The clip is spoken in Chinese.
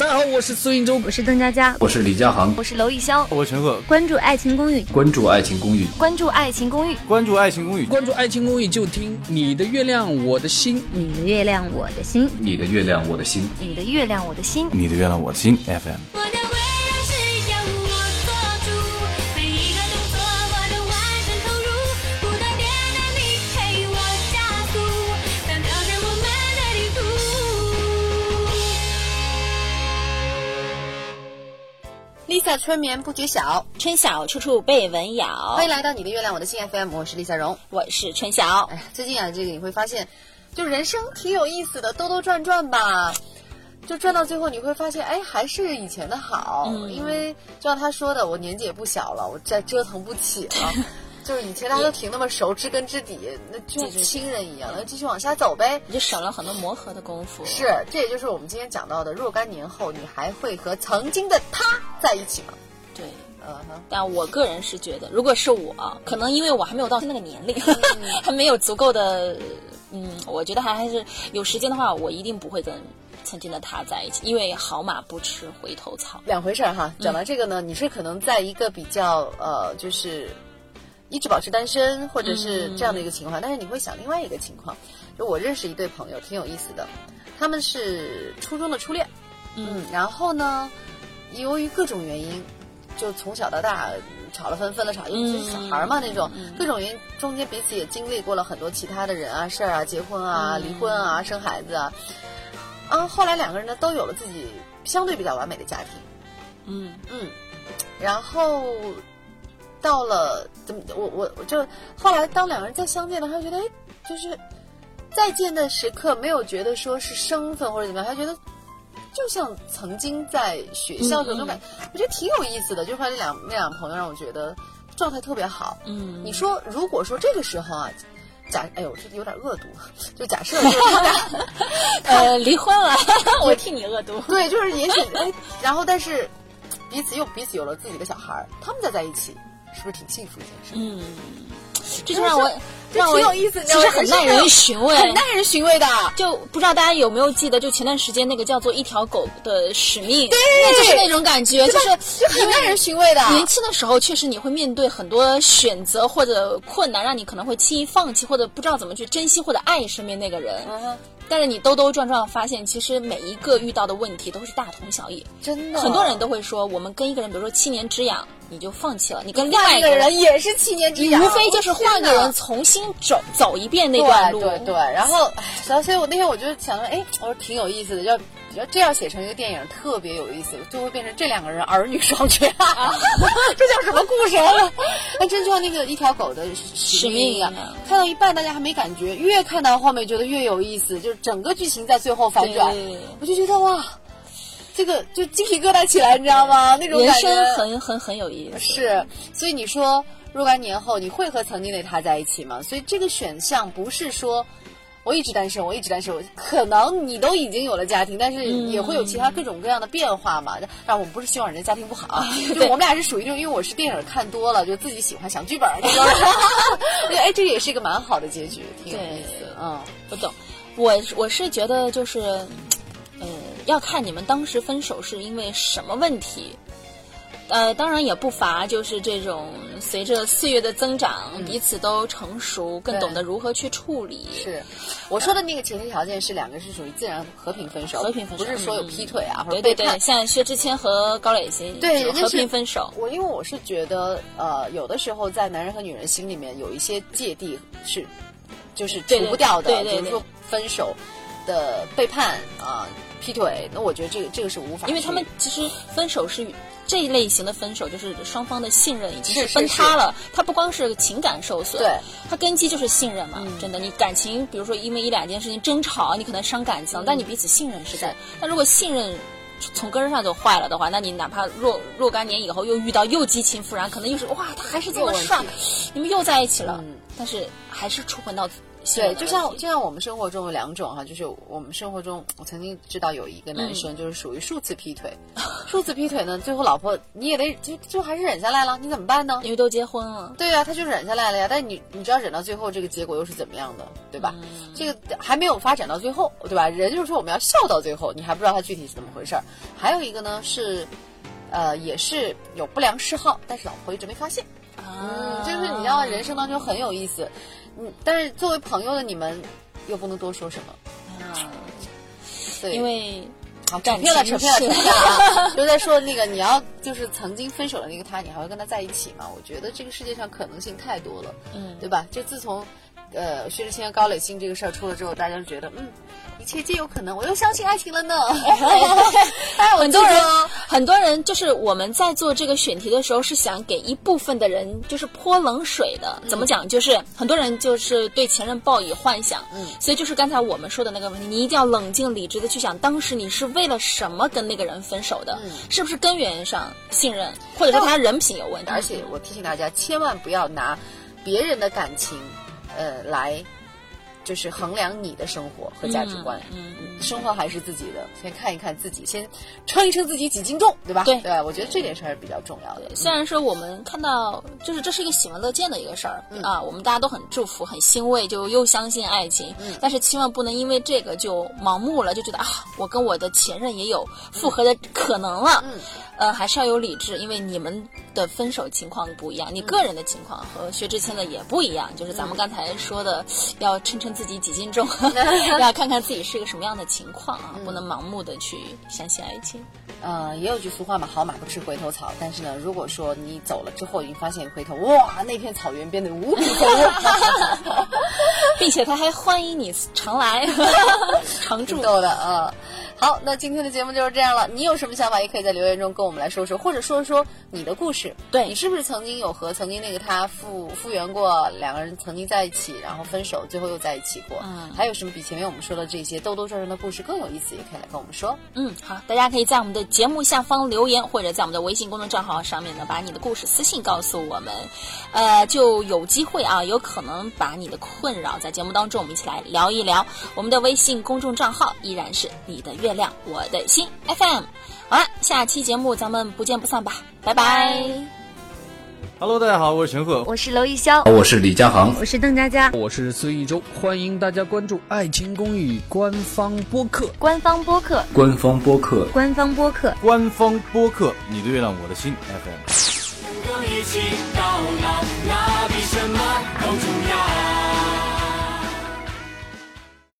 大家好，我是苏云洲，我是邓佳佳，我是李佳航，我是娄艺潇，我陈赫。关注《爱情公寓》，关注《爱情公寓》，关注《爱情公寓》，关注《爱情公寓》，关注《爱情公寓》就听你的月亮我的心，你的月亮我的心，你的月亮我的心，你的月亮我的心，你的月亮我的心 FM。Lisa 春眠不觉晓，春晓处处被蚊咬。欢迎来到你的月亮我的心 FM，我是 Lisa 荣，我是春晓。哎呀，最近啊，这个你会发现，就人生挺有意思的，兜兜转转吧，就转到最后你会发现，哎，还是以前的好。嗯，因为就像他说的，我年纪也不小了，我再折腾不起了。就是以前大家都挺那么熟，知根知底，那就亲人一样，那继续往下走呗，你就省了很多磨合的功夫。是，这也就是我们今天讲到的，若干年后，你还会和曾经的他在一起吗？对，嗯哼。但我个人是觉得，如果是我，可能因为我还没有到那个年龄，还没有足够的，嗯，我觉得还还是有时间的话，我一定不会跟曾经的他在一起，因为好马不吃回头草，两回事儿哈。讲到这个呢，你是可能在一个比较呃，就是。一直保持单身，或者是这样的一个情况，但是你会想另外一个情况，就我认识一对朋友，挺有意思的，他们是初中的初恋，嗯，然后呢，由于各种原因，就从小到大吵了分，分了吵，因为是小孩嘛那种，各种原因中间彼此也经历过了很多其他的人啊、事儿啊、结婚啊、离婚啊、生孩子啊，啊，后来两个人呢都有了自己相对比较完美的家庭，嗯。嗯，然后。到了怎么我我我就后来当两个人再相见了，他觉得哎，就是再见的时刻没有觉得说是生分或者怎么样，他觉得就像曾经在学校的那种感，我觉得挺有意思的。就后来那两那两朋友让我觉得状态特别好。嗯，你说如果说这个时候啊，假哎呦，这有点恶毒，就假设就是 他俩呃离婚了，我替你恶毒。对，就是也许哎，然后但是彼此又彼此有了自己的小孩儿，他们再在一起。是不是挺幸福一件事？嗯，这就让我让我挺有意思，其实很耐人寻味，很耐人寻味的。就不知道大家有没有记得，就前段时间那个叫做《一条狗的使命》，对，就是那种感觉，就是就很耐人寻味的。年轻的时候，确实你会面对很多选择或者困难，让你可能会轻易放弃，或者不知道怎么去珍惜或者爱身边那个人。但是你兜兜转转发现，其实每一个遇到的问题都是大同小异。真的，很多人都会说，我们跟一个人，比如说七年之痒，你就放弃了；你跟另外一个人也是七年之痒，无非就是换个人重新走走一遍那段路。对对对。然后，所以所以我那天我就想说，哎，我说挺有意思的，要要这样写成一个电影，特别有意思，就会变成这两个人儿女双全。这叫什么故事？那真就像那个一条狗的使命一样，看到一半大家还没感觉，越看到后面觉得越有意思，就是。整个剧情在最后反转，我就觉得哇，这个就鸡皮疙瘩起来，你知道吗？那种感觉，人生很很很有意思。是，所以你说若干年后你会和曾经的他在一起吗？所以这个选项不是说我一直单身，我一直单身，可能你都已经有了家庭，但是也会有其他各种各样的变化嘛。但我们不是希望人家家庭不好，就我们俩是属于这种，因为我是电影看多了，就自己喜欢想剧本那种。哎，这个也是一个蛮好的结局，挺有意思。嗯，不懂。我我是觉得就是，呃，要看你们当时分手是因为什么问题，呃，当然也不乏就是这种随着岁月的增长，彼此都成熟，更懂得如何去处理。是，我说的那个前提条件是两个是属于自然和平分手，和平分手不是说有劈腿啊或者对对对，像薛之谦和高磊鑫对和平分手。我因为我是觉得呃，有的时候在男人和女人心里面有一些芥蒂是。就是除不掉的，比如说分手的背叛啊、劈腿，那我觉得这个这个是无法，因为他们其实分手是这一类型的分手，就是双方的信任已经是崩塌了。他不光是情感受损，对，他根基就是信任嘛。真的，你感情，比如说因为一两件事情争吵，你可能伤感情，但你彼此信任是在。但如果信任从根儿上就坏了的话，那你哪怕若若干年以后又遇到又激情复燃，可能又是哇，他还是这么帅，你们又在一起了，但是还是触碰到。对，就像就像我们生活中有两种哈，就是我们生活中，我曾经知道有一个男生就是属于数次劈腿，数次劈腿呢，最后老婆你也得就就还是忍下来了，你怎么办呢？因为都结婚了，对呀、他就忍下来了呀。但你你知道忍到最后这个结果又是怎么样的，对吧？这个还没有发展到最后，对吧？人就是说我们要笑到最后，你还不知道他具体是怎么回事儿。还有一个呢是，呃，也是有不良嗜好，但是老婆一直没发现。嗯，就是你知道人生当中很有意思，嗯，但是作为朋友的你们又不能多说什么，啊，对，因为好扯感偏 了，扯偏了，扯偏了啊！就在说那个你要就是曾经分手的那个他，你还会跟他在一起吗？我觉得这个世界上可能性太多了，嗯对吧？就自从呃薛之谦高磊鑫这个事儿出了之后，大家就觉得嗯，一切皆有可能，我又相信爱情了呢。哎，我很多人，很多人就是我们在做这个选题的时候，是想给一部分的人就是泼冷水的。怎么讲？就是很多人就是对前任抱以幻想，嗯所以就是刚才我们说的那个问题，你一定要冷静理智的去想，当时你是为了什么跟那个人分手的？嗯是不是根源上信任，或者说他人品有问题？而且我提醒大家，千万不要拿别人的感情，呃，来就是衡量你的生活和价值观。嗯嗯生活还是自己的，先看一看自己，先称一称自己几斤重，对吧？对对，我觉得这点事还是比较重要的。虽然说我们看到，就是这是一个喜闻乐见的一个事儿、啊，我们大家都很祝福、很欣慰，就又相信爱情。但是千万不能因为这个就盲目了，就觉得啊，我跟我的前任也有复合的可能了。嗯呃，还是要有理智，因为你们的分手情况不一样，你个人的情况和薛之谦的也不一样。就是咱们刚才说的，要称称自己几斤重，要看看自己是一个什么样的情况啊，不能盲目的去相信爱情。呃，也有句俗话嘛，好马不吃回头草。但是呢，如果说你走了之后，你发现回头，哇，那片草原变得无比丰沃，并且他还欢迎你常来 常住。够的啊。好，那今天的节目就是这样了。你有什么想法，也可以在留言中跟我们来说说，或者说说你的故事。对你是不是曾经有和曾经那个他复复原过，两个人曾经在一起，然后分手，最后又在一起过？嗯还有什么比前面我们说的这些兜兜转转的故事更有意思？也可以来跟我们说。嗯，好，大家可以在我们的节目下方留言，或者在我们的微信公众账号上面呢，把你的故事私信告诉我们，呃，就有机会啊，有可能把你的困扰在节目当中我们一起来聊一聊。我们的微信公众账号依然是你的月亮我的心 FM。好了，下期节目咱们不见不散吧，拜拜 Hello，大家好，我是陈赫。我是娄艺潇，我是李佳航，我是邓佳佳，我是孙艺洲，欢迎大家关注《爱情公寓》官方播客。官方播客。官方播客。官方播客。官方播客，你的月亮我的心 FM。能够一起到老，那比什么都重要。